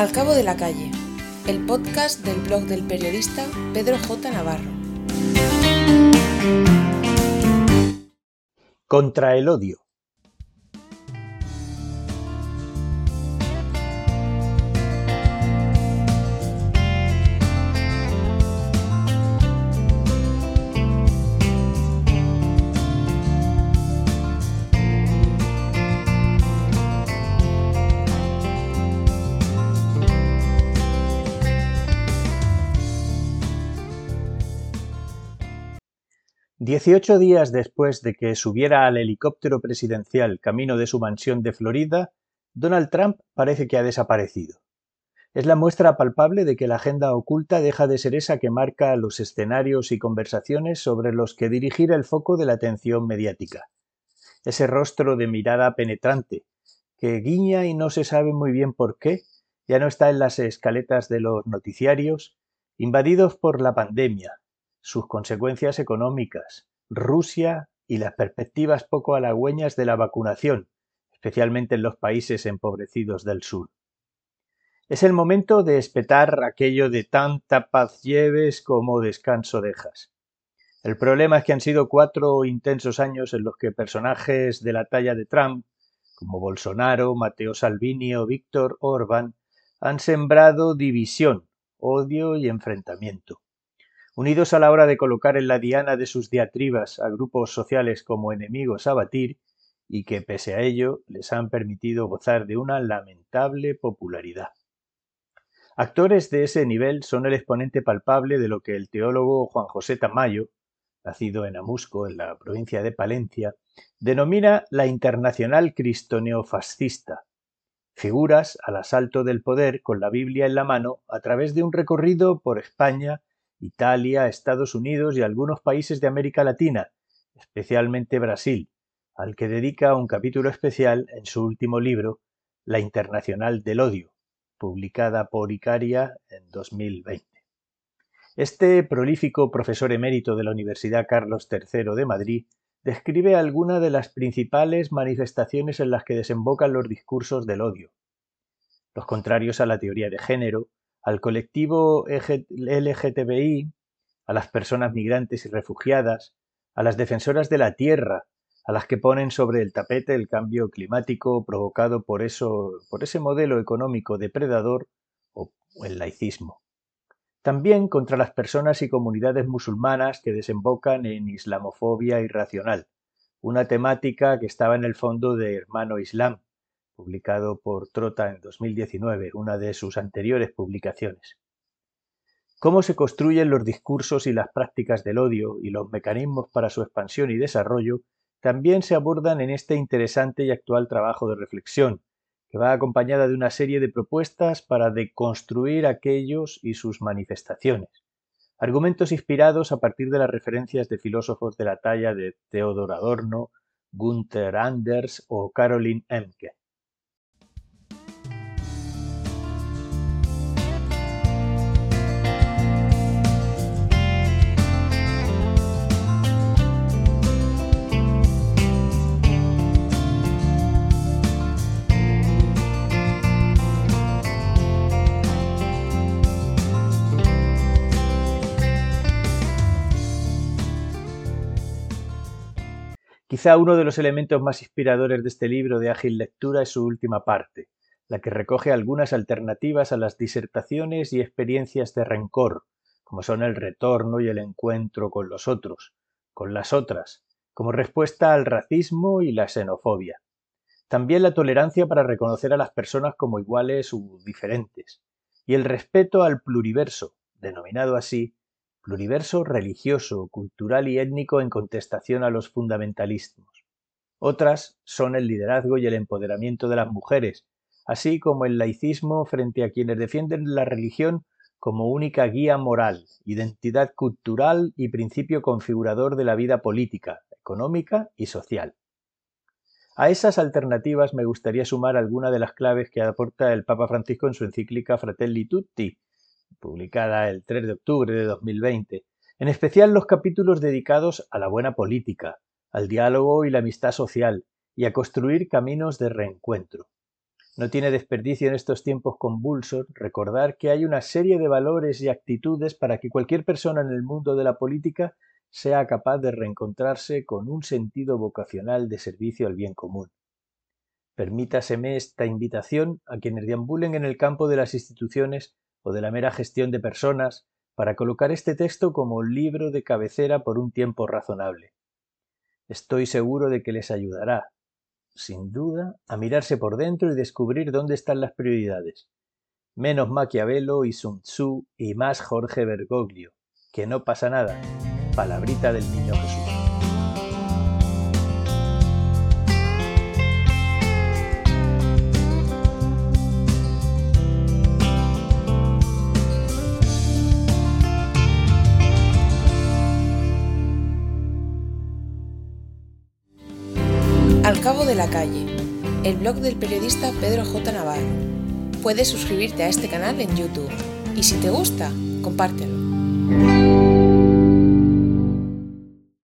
Al cabo de la calle, el podcast del blog del periodista Pedro J. Navarro. Contra el odio. Dieciocho días después de que subiera al helicóptero presidencial camino de su mansión de Florida, Donald Trump parece que ha desaparecido. Es la muestra palpable de que la agenda oculta deja de ser esa que marca los escenarios y conversaciones sobre los que dirigir el foco de la atención mediática. Ese rostro de mirada penetrante, que guiña y no se sabe muy bien por qué, ya no está en las escaletas de los noticiarios, invadidos por la pandemia, sus consecuencias económicas, Rusia y las perspectivas poco halagüeñas de la vacunación, especialmente en los países empobrecidos del sur. Es el momento de espetar aquello de tanta paz lleves como descanso dejas. El problema es que han sido cuatro intensos años en los que personajes de la talla de Trump, como Bolsonaro, Matteo Salvini o Víctor Orbán, han sembrado división, odio y enfrentamiento unidos a la hora de colocar en la diana de sus diatribas a grupos sociales como enemigos a batir, y que pese a ello les han permitido gozar de una lamentable popularidad. Actores de ese nivel son el exponente palpable de lo que el teólogo Juan José Tamayo, nacido en Amusco, en la provincia de Palencia, denomina la internacional cristoneofascista, figuras al asalto del poder con la Biblia en la mano a través de un recorrido por España Italia, Estados Unidos y algunos países de América Latina, especialmente Brasil, al que dedica un capítulo especial en su último libro, La Internacional del Odio, publicada por Icaria en 2020. Este prolífico profesor emérito de la Universidad Carlos III de Madrid describe algunas de las principales manifestaciones en las que desembocan los discursos del odio. Los contrarios a la teoría de género, al colectivo LGTBI, a las personas migrantes y refugiadas, a las defensoras de la tierra, a las que ponen sobre el tapete el cambio climático provocado por, eso, por ese modelo económico depredador o el laicismo. También contra las personas y comunidades musulmanas que desembocan en islamofobia irracional, una temática que estaba en el fondo de Hermano Islam, publicado por Trota en 2019, una de sus anteriores publicaciones. Cómo se construyen los discursos y las prácticas del odio y los mecanismos para su expansión y desarrollo también se abordan en este interesante y actual trabajo de reflexión, que va acompañada de una serie de propuestas para deconstruir aquellos y sus manifestaciones. Argumentos inspirados a partir de las referencias de filósofos de la talla de Theodor Adorno, Gunther Anders o Caroline Emke. Quizá uno de los elementos más inspiradores de este libro de ágil lectura es su última parte, la que recoge algunas alternativas a las disertaciones y experiencias de rencor, como son el retorno y el encuentro con los otros, con las otras, como respuesta al racismo y la xenofobia. También la tolerancia para reconocer a las personas como iguales u diferentes, y el respeto al pluriverso, denominado así pluriverso religioso, cultural y étnico en contestación a los fundamentalismos. Otras son el liderazgo y el empoderamiento de las mujeres, así como el laicismo frente a quienes defienden la religión como única guía moral, identidad cultural y principio configurador de la vida política, económica y social. A esas alternativas me gustaría sumar alguna de las claves que aporta el Papa Francisco en su encíclica Fratelli Tutti, publicada el 3 de octubre de 2020, en especial los capítulos dedicados a la buena política, al diálogo y la amistad social y a construir caminos de reencuentro. No tiene desperdicio en estos tiempos convulsos recordar que hay una serie de valores y actitudes para que cualquier persona en el mundo de la política sea capaz de reencontrarse con un sentido vocacional de servicio al bien común. Permítaseme esta invitación a quienes deambulen en el campo de las instituciones o de la mera gestión de personas para colocar este texto como libro de cabecera por un tiempo razonable. Estoy seguro de que les ayudará, sin duda, a mirarse por dentro y descubrir dónde están las prioridades. Menos Maquiavelo y Sun Tzu y más Jorge Bergoglio. Que no pasa nada. Palabrita del niño Jesús. La calle, el blog del periodista Pedro J. Navarro. Puedes suscribirte a este canal en YouTube y si te gusta, compártelo.